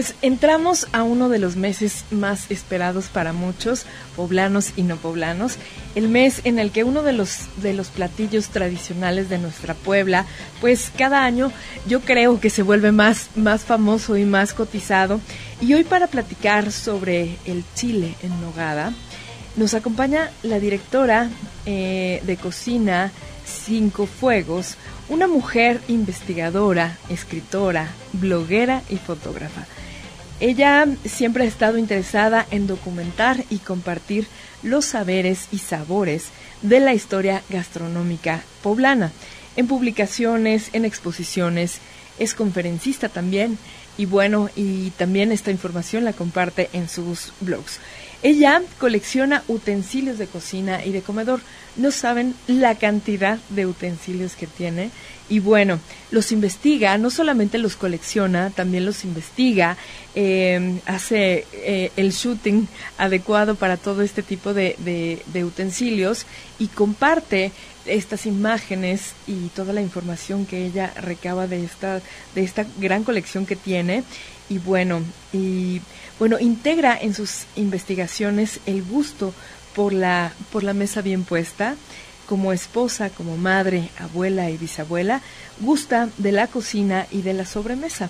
Pues entramos a uno de los meses más esperados para muchos, poblanos y no poblanos, el mes en el que uno de los de los platillos tradicionales de nuestra Puebla, pues cada año yo creo que se vuelve más más famoso y más cotizado. Y hoy para platicar sobre el chile en nogada, nos acompaña la directora eh, de cocina Cinco Fuegos, una mujer investigadora, escritora, bloguera y fotógrafa. Ella siempre ha estado interesada en documentar y compartir los saberes y sabores de la historia gastronómica poblana, en publicaciones, en exposiciones, es conferencista también y bueno, y también esta información la comparte en sus blogs. Ella colecciona utensilios de cocina y de comedor. No saben la cantidad de utensilios que tiene y bueno, los investiga, no solamente los colecciona, también los investiga, eh, hace eh, el shooting adecuado para todo este tipo de, de, utensilios y comparte estas imágenes y toda la información que ella recaba de esta, de esta gran colección que tiene. Y bueno, y bueno, integra en sus investigaciones el gusto por la, por la mesa bien puesta como esposa, como madre, abuela y bisabuela, gusta de la cocina y de la sobremesa.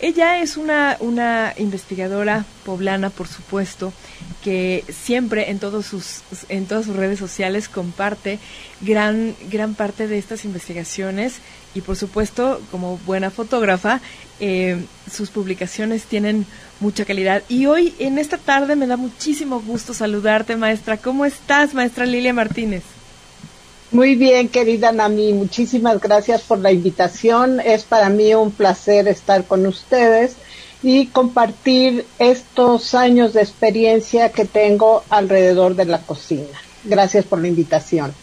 Ella es una, una investigadora poblana, por supuesto, que siempre en, todos sus, en todas sus redes sociales comparte gran, gran parte de estas investigaciones y, por supuesto, como buena fotógrafa, eh, sus publicaciones tienen mucha calidad. Y hoy, en esta tarde, me da muchísimo gusto saludarte, maestra. ¿Cómo estás, maestra Lilia Martínez? Muy bien, querida Nami, muchísimas gracias por la invitación. Es para mí un placer estar con ustedes y compartir estos años de experiencia que tengo alrededor de la cocina. Gracias por la invitación.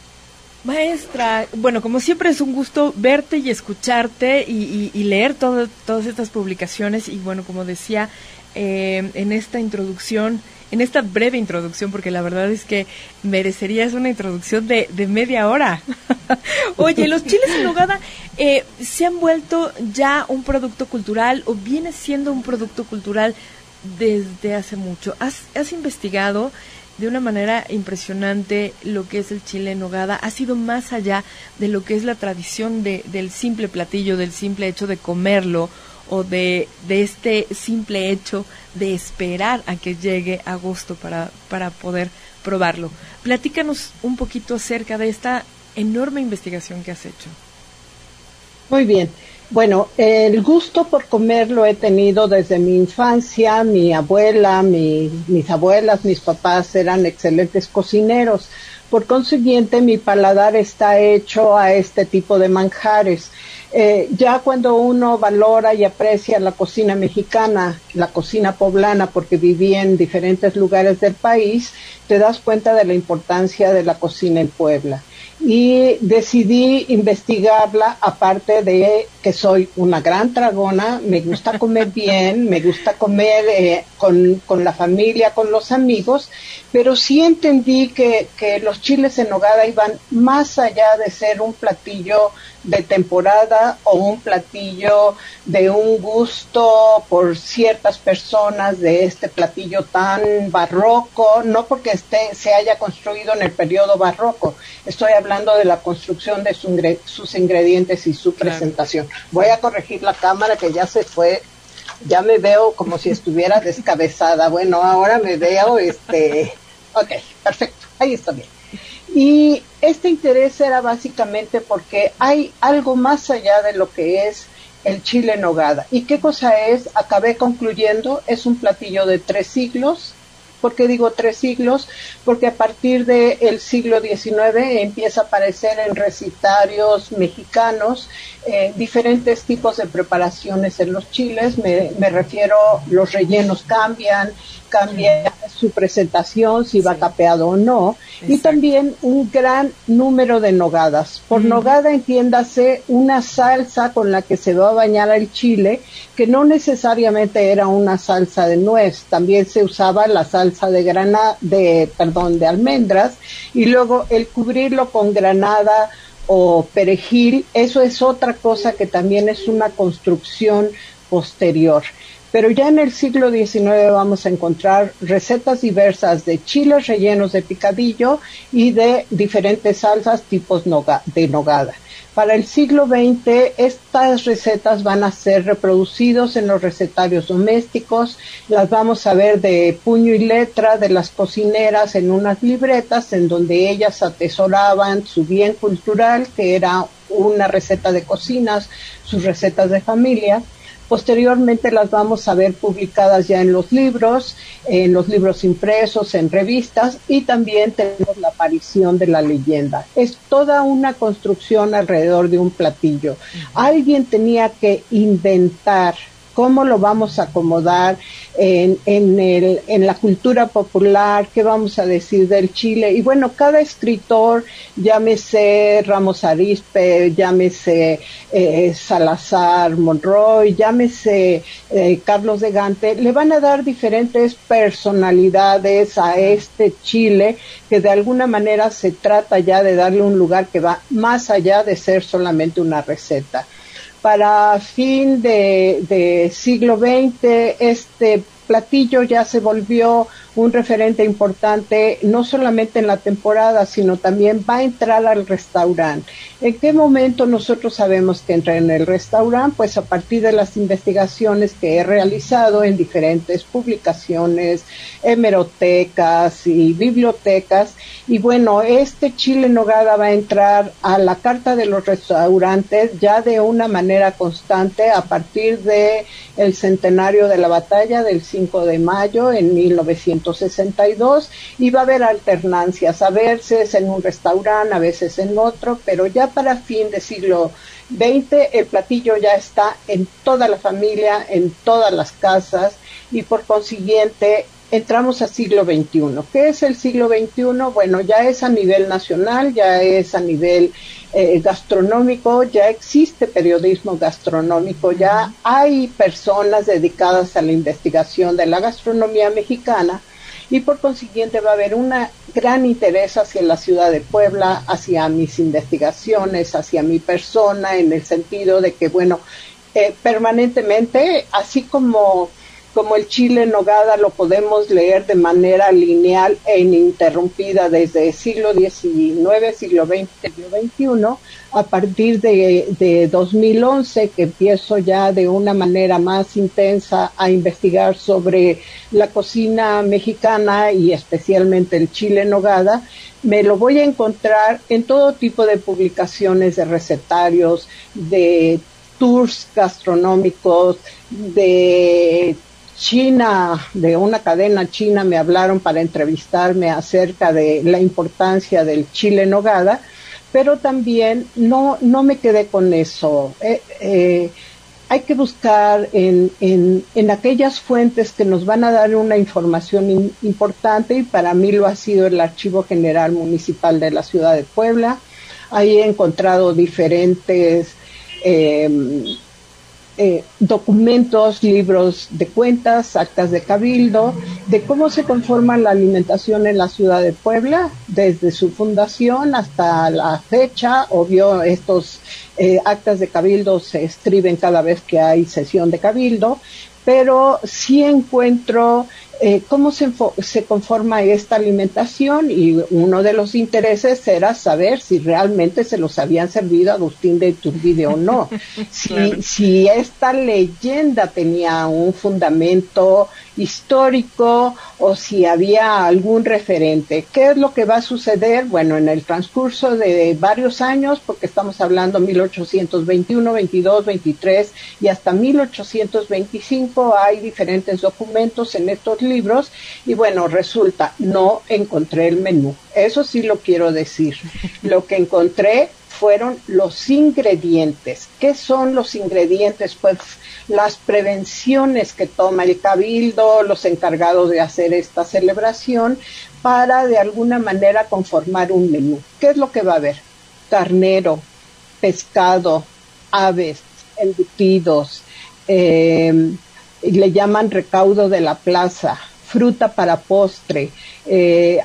Maestra, bueno, como siempre es un gusto verte y escucharte y, leer todas estas publicaciones y bueno, como decía eh, en esta introducción, en esta breve introducción, porque la verdad es que merecerías una introducción de, de media hora. Oye, los chiles en nogada eh, se han vuelto ya un producto cultural o viene siendo un producto cultural desde hace mucho. ¿Has, has investigado de una manera impresionante lo que es el chile en nogada? ¿Ha sido más allá de lo que es la tradición de, del simple platillo, del simple hecho de comerlo? O de, de este simple hecho de esperar a que llegue agosto para, para poder probarlo. Platícanos un poquito acerca de esta enorme investigación que has hecho. Muy bien. Bueno, el gusto por comer lo he tenido desde mi infancia. Mi abuela, mis abuelas, mis papás eran excelentes cocineros. Por consiguiente, mi paladar está hecho a este tipo de manjares. Eh, ya cuando uno valora y aprecia la cocina mexicana, la cocina poblana, porque viví en diferentes lugares del país, te das cuenta de la importancia de la cocina en Puebla. Y decidí investigarla aparte de que soy una gran tragona, me gusta comer bien, me gusta comer eh, con, con, la familia, con los amigos, pero sí entendí que, que los chiles en nogada iban más allá de ser un platillo de temporada o un platillo de un gusto por ciertas personas de este platillo tan barroco, no porque esté, se haya construido en el periodo barroco, estoy hablando de la construcción de sus ingredientes y su presentación. Voy a corregir la cámara que ya se fue, ya me veo como si estuviera descabezada. Bueno, ahora me veo, este, ok, perfecto, ahí está bien. Y este interés era básicamente porque hay algo más allá de lo que es el chile en nogada. ¿Y qué cosa es? Acabé concluyendo, es un platillo de tres siglos. ¿Por qué digo tres siglos? Porque a partir del siglo XIX empieza a aparecer en recitarios mexicanos eh, diferentes tipos de preparaciones en los chiles. Me, me refiero, los rellenos cambian, cambia su presentación, si va capeado o no, y también un gran número de nogadas. Por nogada entiéndase una salsa con la que se va a bañar el chile, que no necesariamente era una salsa de nuez, también se usaba la salsa de granada, de, perdón, de almendras, y luego el cubrirlo con granada o perejil, eso es otra cosa que también es una construcción posterior. Pero ya en el siglo XIX vamos a encontrar recetas diversas de chiles rellenos de picadillo y de diferentes salsas tipos de nogada. Para el siglo XX estas recetas van a ser reproducidos en los recetarios domésticos, las vamos a ver de puño y letra de las cocineras en unas libretas en donde ellas atesoraban su bien cultural, que era una receta de cocinas, sus recetas de familia Posteriormente las vamos a ver publicadas ya en los libros, en los libros impresos, en revistas y también tenemos la aparición de la leyenda. Es toda una construcción alrededor de un platillo. Alguien tenía que inventar cómo lo vamos a acomodar en, en, el, en la cultura popular, qué vamos a decir del Chile. Y bueno, cada escritor, llámese Ramos Arispe, llámese eh, Salazar Monroy, llámese eh, Carlos de Gante, le van a dar diferentes personalidades a este Chile que de alguna manera se trata ya de darle un lugar que va más allá de ser solamente una receta para fin de, siglo XX este platillo ya se volvió un referente importante, no solamente en la temporada, sino también va a entrar al restaurante. ¿En qué momento nosotros sabemos que entra en el restaurante? Pues a partir de las investigaciones que he realizado en diferentes publicaciones, hemerotecas y bibliotecas. Y bueno, este chile nogada va a entrar a la carta de los restaurantes ya de una manera constante a partir de centenario de la batalla del 5 de mayo en 1962 y va a haber alternancias, a veces en un restaurante, a veces en otro, pero ya para fin de siglo XX el platillo ya está en toda la familia, en todas las casas y por consiguiente entramos a siglo XXI. ¿Qué es el siglo XXI? Bueno, ya es a nivel nacional, ya es a nivel eh, gastronómico, ya existe periodismo gastronómico, ya hay personas dedicadas a la investigación de la gastronomía mexicana y por consiguiente va a haber un gran interés hacia la ciudad de Puebla, hacia mis investigaciones, hacia mi persona, en el sentido de que, bueno, eh, permanentemente, así como como el chile en nogada lo podemos leer de manera lineal e ininterrumpida desde siglo XIX, siglo XX, siglo XXI, a partir de, de 2011 que empiezo ya de una manera más intensa a investigar sobre la cocina mexicana y especialmente el chile en nogada, me lo voy a encontrar en todo tipo de publicaciones de recetarios, de tours gastronómicos, de China, de una cadena china, me hablaron para entrevistarme acerca de la importancia del chile nogada, pero también no, no me quedé con eso. Eh, eh, hay que buscar en, en, en, aquellas fuentes que nos van a dar una información importante y para mí lo ha sido el Archivo General Municipal de la Ciudad de Puebla. Ahí he encontrado diferentes eh, eh, documentos, libros de cuentas, actas de cabildo, de cómo se conforma la alimentación en la ciudad de Puebla, desde su fundación hasta la fecha. Obvio, estos eh, actas de cabildo se escriben cada vez que hay sesión de cabildo, pero sí encuentro eh, cómo se, se, conforma esta alimentación y uno de los intereses era saber si realmente se los habían servido a Agustín de Iturbide o no, si, si esta leyenda tenía un fundamento histórico o si había algún referente. ¿Qué es lo que va a suceder? Bueno, en el transcurso de varios años, porque estamos hablando 1821, 22, 23 y hasta 1825 hay diferentes documentos en estos libros y bueno, resulta, no encontré el menú. Eso sí lo quiero decir. Lo que encontré fueron los ingredientes. ¿Qué son los ingredientes? Pues las prevenciones que toma el cabildo, los encargados de hacer esta celebración, para de alguna manera conformar un menú. ¿Qué es lo que va a haber? Carnero, pescado, aves, embutidos, eh, le llaman recaudo de la plaza, fruta para postre, eh,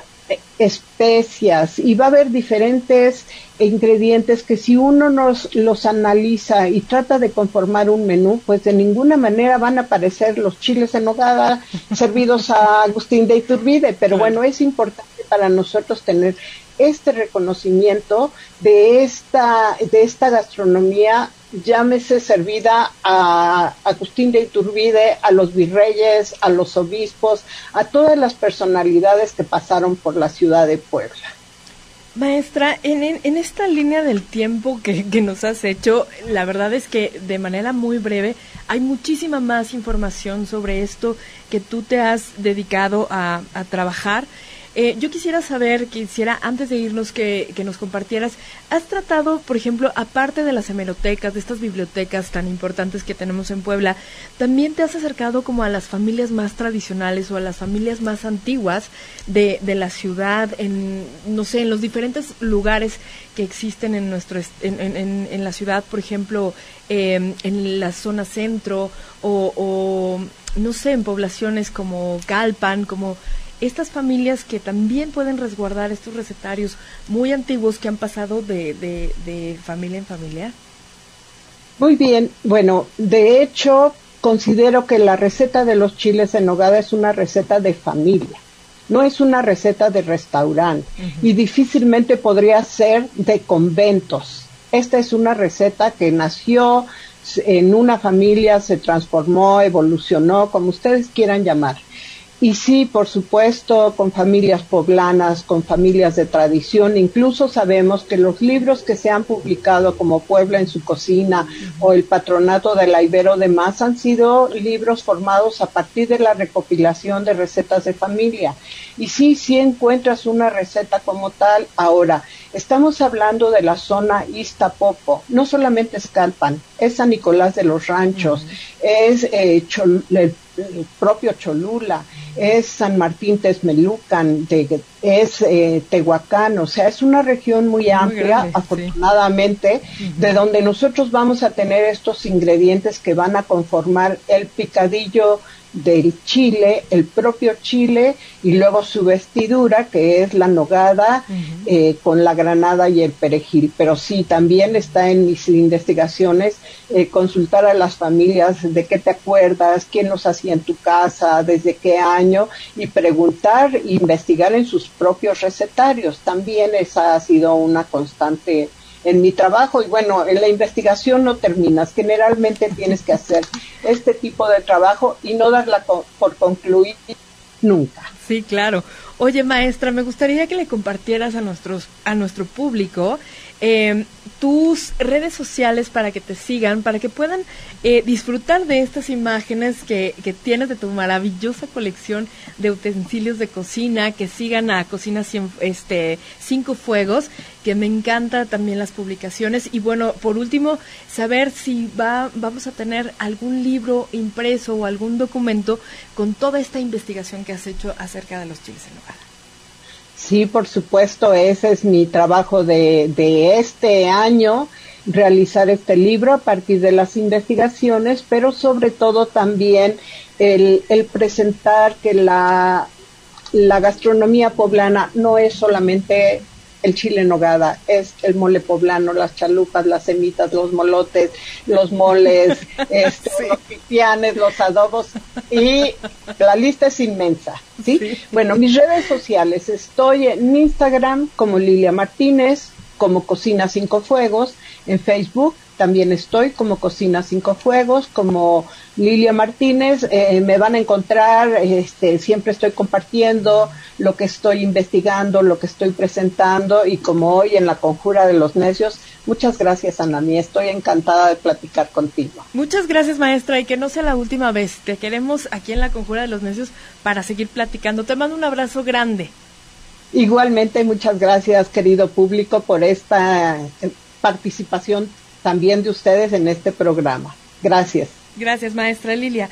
especias y va a haber diferentes ingredientes que si uno nos, los analiza y trata de conformar un menú, pues de ninguna manera van a aparecer los chiles en nogada servidos a Agustín de Iturbide, pero bueno, es importante para nosotros tener este reconocimiento de esta, de esta gastronomía llámese servida a Agustín de Iturbide, a los virreyes, a los obispos, a todas las personalidades que pasaron por la ciudad de Puebla. Maestra, en, esta línea del tiempo que, nos has hecho, la verdad es que de manera muy breve hay muchísima más información sobre esto que tú te has dedicado a, a trabajar. Eh, yo quisiera saber, quisiera antes de irnos que, nos compartieras, ¿has tratado, por ejemplo, aparte de las hemerotecas, de estas bibliotecas tan importantes que tenemos en Puebla, también te has acercado como a las familias más tradicionales o a las familias más antiguas de, de la ciudad, en, no sé, en los diferentes lugares que existen en, nuestro, en, en, la ciudad, por ejemplo, em, en la zona centro o, no sé, en poblaciones como Calpan, como estas familias que también pueden resguardar estos recetarios muy antiguos que han pasado de, de, familia en familia? Muy bien, bueno, de hecho considero que la receta de los chiles en nogada es una receta de familia, no es una receta de restaurante y difícilmente podría ser de conventos. Esta es una receta que nació en una familia, se transformó, evolucionó, como ustedes quieran llamar. Y sí, por supuesto, con familias poblanas, con familias de tradición. Incluso sabemos que los libros que se han publicado como Puebla en su cocina o el Patronato de la Ibero de Más han sido libros formados a partir de la recopilación de recetas de familia. Y sí, sí encuentras una receta como tal. Ahora, estamos hablando de la zona Iztapopo. No solamente es Calpan, es San Nicolás de los Ranchos, es eh, el propio Cholula, es San Martín Texmelucan, es eh, Tehuacán, o sea, es una región muy, amplia, afortunadamente, de donde nosotros vamos a tener estos ingredientes que van a conformar el picadillo del chile, el propio chile y luego su vestidura que es la nogada eh, con la granada y el perejil. Pero sí, también está en mis investigaciones eh, consultar a las familias de qué te acuerdas, quién los hacía en tu casa, desde qué año y preguntar, investigar en sus propios recetarios. También esa ha sido una constante en mi trabajo y bueno, en la investigación no terminas, generalmente tienes que hacer este tipo de trabajo y no darla por concluir nunca. Sí, claro. Oye, maestra, me gustaría que le compartieras a nuestros a nuestro público eh, tus redes sociales para que te sigan, para que puedan eh, disfrutar de estas imágenes que, que, tienes de tu maravillosa colección de utensilios de cocina, que sigan a Cocina este, Cinco Fuegos, que me encanta también las publicaciones. Y bueno, por último, saber si va, vamos a tener algún libro impreso o algún documento con toda esta investigación que has hecho acerca de los chiles en hogar. Sí, por supuesto, ese es mi trabajo de, de este año, realizar este libro a partir de las investigaciones, pero sobre todo también el, el presentar que la, la gastronomía poblana no es solamente el chile en nogada, es el mole poblano, las chalupas, las semitas, los molotes, los moles, este, los pipianes, los adobos y la lista es inmensa, ¿sí? Bueno, mis redes sociales, estoy en Instagram como Lilia Martínez, como Cocina Cinco Fuegos, en Facebook también estoy como Cocina Cinco Fuegos, como Lilia Martínez, eh, me van a encontrar, este, siempre estoy compartiendo lo que estoy investigando, lo que estoy presentando y como hoy en la Conjura de los Necios, muchas gracias Anami, estoy encantada de platicar contigo. Muchas gracias maestra y que no sea la última vez, te queremos aquí en la Conjura de los Necios para seguir platicando, te mando un abrazo grande. Igualmente, muchas gracias querido público por esta participación también de ustedes en este programa. Gracias. Gracias, maestra Lilia.